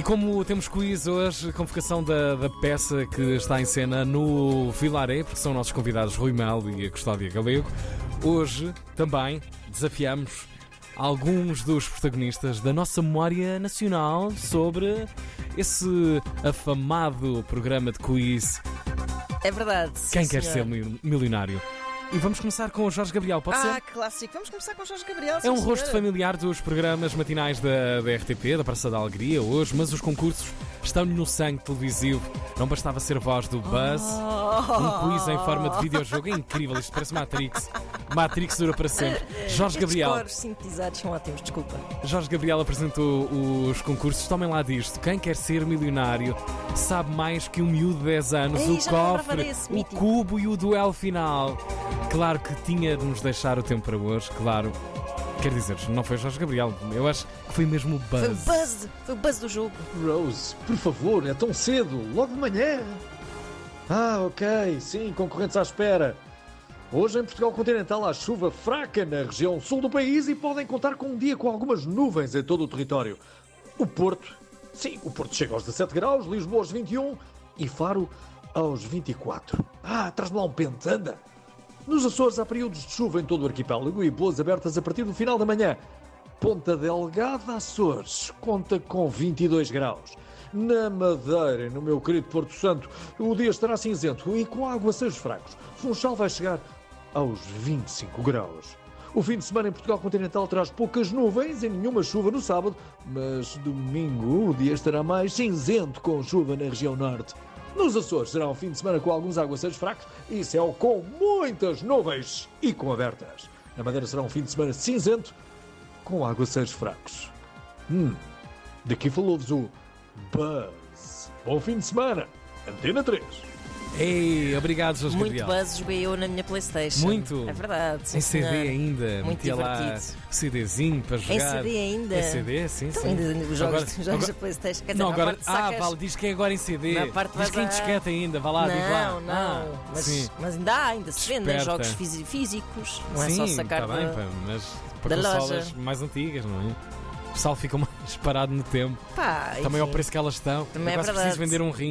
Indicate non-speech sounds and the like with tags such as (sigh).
E como temos quiz hoje, convocação da, da peça que está em cena no Vilaré, porque são nossos convidados Rui Melo e a Custódia Galego, hoje também desafiamos alguns dos protagonistas da nossa memória nacional sobre esse afamado programa de quiz É verdade. Quem sim, Quer senhor. Ser Mil- Milionário. E vamos começar com o Jorge Gabriel, pode Ah, ser? clássico. Vamos começar com o Jorge Gabriel. É um rosto familiar dos programas matinais da, da RTP, da Praça da Alegria, hoje, mas os concursos estão-lhe no sangue televisivo. Não bastava ser voz do Buzz. Um quiz em forma de videojogo é incrível, isto parece Matrix. Matrix dura para sempre. Jorge Estes Gabriel. coros sintetizados são ótimos, desculpa. Jorge Gabriel apresentou os concursos. Tomem lá disto. Quem quer ser milionário sabe mais que um miúdo de 10 anos, Ei, o cofre, desse, o mítico. cubo e o duelo final. Claro que tinha de nos deixar o tempo para hoje, claro. Quer dizer, não foi Jorge Gabriel. Eu acho que foi mesmo o Foi o Buzz. buzz. Foi o buzz do jogo. Rose, por favor, é tão cedo, logo de manhã. Ah, ok, sim, concorrentes à espera. Hoje em Portugal Continental há chuva fraca na região sul do país e podem contar com um dia com algumas nuvens em todo o território. O Porto, sim, o Porto chega aos 17 graus, Lisboa aos 21 e Faro aos 24. Ah, traz-me lá um pente, anda. Nos Açores há períodos de chuva em todo o arquipélago e boas abertas a partir do final da manhã. Ponta Delgada, Açores, conta com 22 graus. Na Madeira, no meu querido Porto Santo, o dia estará cinzento e com aguaceiros fracos. Funchal vai chegar aos 25 graus. O fim de semana em Portugal continental traz poucas nuvens e nenhuma chuva no sábado, mas domingo o dia estará mais cinzento com chuva na região norte. Nos Açores será um fim de semana com alguns aguaceiros fracos e céu com muitas nuvens e com abertas. Na Madeira será um fim de semana cinzento com aguaceiros fracos. Hum, daqui falou-vos o Buzz. Bom fim de semana. Antena 3. Ei, obrigado, Jorge Muito Gabriel. buzz joguei eu na minha Playstation. Muito? É verdade. Em CD senhor. ainda, Muito metia lá divertido. CDzinho para jogar. Em CD ainda. Em CD, sim, Então, sim. ainda os jogos, Agora- os jogos agora- da Playstation. Quer dizer, Não, agora. Ah, vale, diz que é agora em CD. Na parte diz que em a- disquete ainda, vá lá, diz lá. Não, não. Ah, mas, mas ainda há, ainda se vendem jogos físicos. Não é sim, só sacar tá bem, da- mas para da consolas loja. mais antigas, não é? O pessoal fica (laughs) mais parado no tempo. Pá, Também ao enfim. preço que elas estão. Também é preciso vender um rim.